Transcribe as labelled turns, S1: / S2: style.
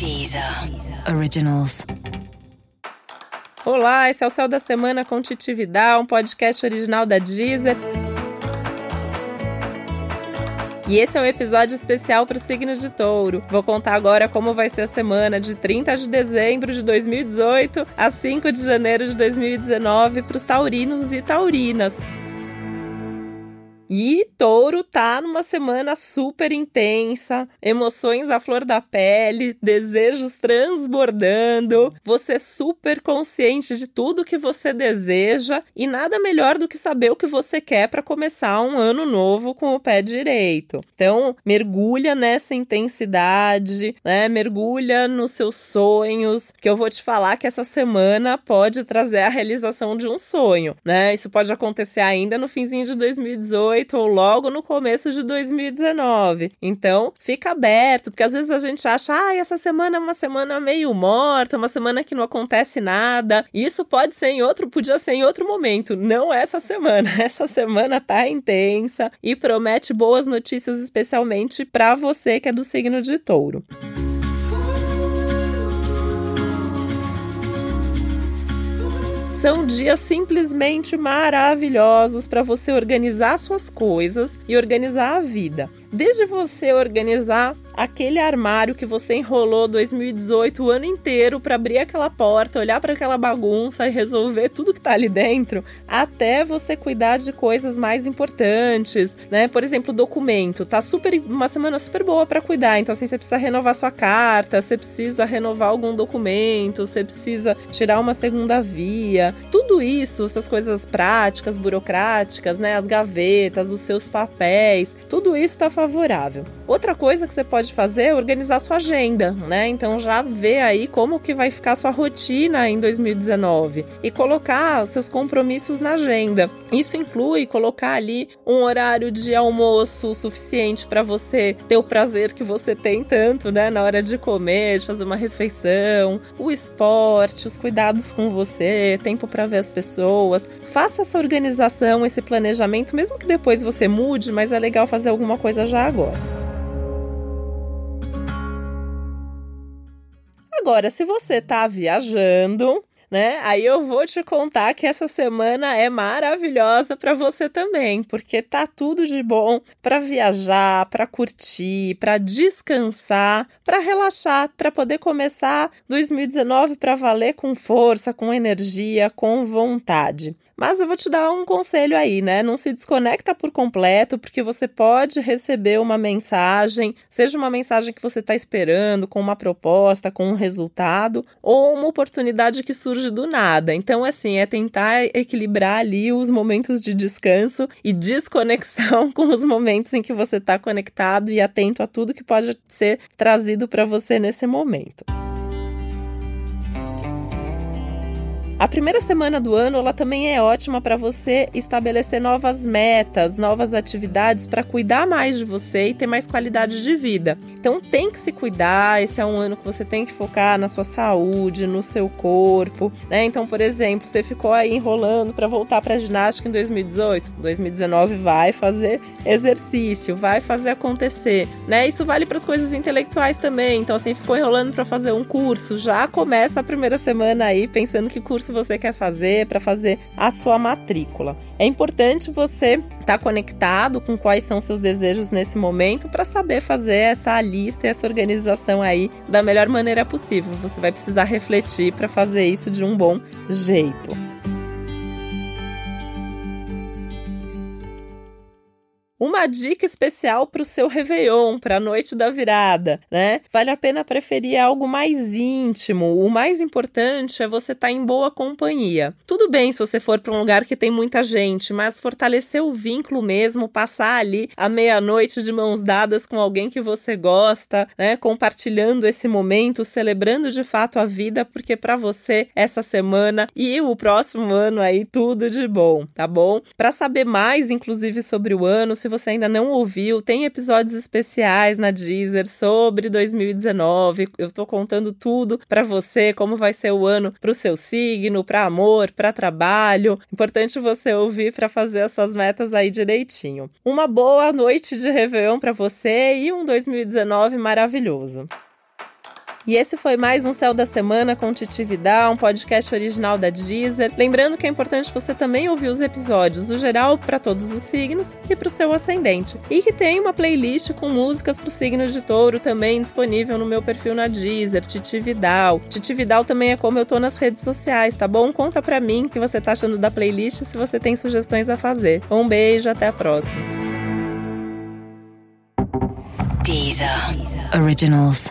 S1: Deezer Originals.
S2: Olá, esse é o Céu da Semana com Titividade, um podcast original da Deezer. E esse é um episódio especial para o signo de touro. Vou contar agora como vai ser a semana de 30 de dezembro de 2018 a 5 de janeiro de 2019 para os taurinos e taurinas. E touro tá numa semana super intensa, emoções à flor da pele, desejos transbordando, você super consciente de tudo que você deseja e nada melhor do que saber o que você quer para começar um ano novo com o pé direito. Então, mergulha nessa intensidade, né? Mergulha nos seus sonhos, que eu vou te falar que essa semana pode trazer a realização de um sonho, né? Isso pode acontecer ainda no finzinho de 2018 2018 ou logo no começo de 2019. Então, fica aberto, porque às vezes a gente acha, ah, essa semana é uma semana meio morta, uma semana que não acontece nada. Isso pode ser em outro, podia ser em outro momento, não essa semana. Essa semana tá intensa e promete boas notícias, especialmente para você que é do signo de Touro. São dias simplesmente maravilhosos para você organizar suas coisas e organizar a vida. Desde você organizar aquele armário que você enrolou 2018 o ano inteiro para abrir aquela porta, olhar para aquela bagunça e resolver tudo que tá ali dentro, até você cuidar de coisas mais importantes, né? Por exemplo, documento, tá super uma semana super boa para cuidar. Então assim, você precisa renovar sua carta, você precisa renovar algum documento, você precisa tirar uma segunda via. Tudo isso, essas coisas práticas, burocráticas, né, as gavetas, os seus papéis, tudo isso está favorável. Outra coisa que você pode fazer é organizar sua agenda, né? Então já vê aí como que vai ficar sua rotina em 2019 e colocar seus compromissos na agenda. Isso inclui colocar ali um horário de almoço suficiente para você ter o prazer que você tem tanto, né, na hora de comer, de fazer uma refeição, o esporte, os cuidados com você, tempo para ver as pessoas. Faça essa organização, esse planejamento, mesmo que depois você mude, mas é legal fazer alguma coisa já agora. Agora, se você tá viajando, né? Aí eu vou te contar que essa semana é maravilhosa para você também, porque tá tudo de bom para viajar, para curtir, para descansar, para relaxar, para poder começar 2019 para valer com força, com energia, com vontade. Mas eu vou te dar um conselho aí, né? Não se desconecta por completo, porque você pode receber uma mensagem, seja uma mensagem que você está esperando, com uma proposta, com um resultado, ou uma oportunidade que surge do nada. Então, assim, é tentar equilibrar ali os momentos de descanso e desconexão com os momentos em que você está conectado e atento a tudo que pode ser trazido para você nesse momento. A primeira semana do ano ela também é ótima para você estabelecer novas metas, novas atividades para cuidar mais de você e ter mais qualidade de vida. Então tem que se cuidar, esse é um ano que você tem que focar na sua saúde, no seu corpo, né? Então, por exemplo, você ficou aí enrolando para voltar para ginástica em 2018, 2019 vai fazer exercício, vai fazer acontecer, né? Isso vale para as coisas intelectuais também. Então, assim, ficou enrolando para fazer um curso, já começa a primeira semana aí pensando que curso você quer fazer para fazer a sua matrícula. É importante você estar tá conectado com quais são seus desejos nesse momento para saber fazer essa lista e essa organização aí da melhor maneira possível. Você vai precisar refletir para fazer isso de um bom jeito. Uma dica especial para o seu Réveillon, para a noite da virada, né? Vale a pena preferir algo mais íntimo. O mais importante é você estar tá em boa companhia. Tudo bem se você for para um lugar que tem muita gente, mas fortalecer o vínculo mesmo, passar ali à meia-noite de mãos dadas com alguém que você gosta, né? Compartilhando esse momento, celebrando de fato a vida, porque para você essa semana e o próximo ano aí tudo de bom, tá bom? Para saber mais, inclusive sobre o ano, se você ainda não ouviu, tem episódios especiais na Deezer sobre 2019. Eu tô contando tudo para você, como vai ser o ano para o seu signo, para amor, para trabalho. Importante você ouvir para fazer as suas metas aí direitinho. Uma boa noite de Réveillon para você e um 2019 maravilhoso. E esse foi mais um Céu da Semana com Titi Vidal, um podcast original da Deezer. Lembrando que é importante você também ouvir os episódios, o geral para todos os signos e para o seu ascendente. E que tem uma playlist com músicas para o signo de touro também disponível no meu perfil na Deezer, Titi Vidal. Titi Vidal também é como eu tô nas redes sociais, tá bom? Conta para mim o que você tá achando da playlist se você tem sugestões a fazer. Um beijo, até a próxima.
S1: Deezer. Originals.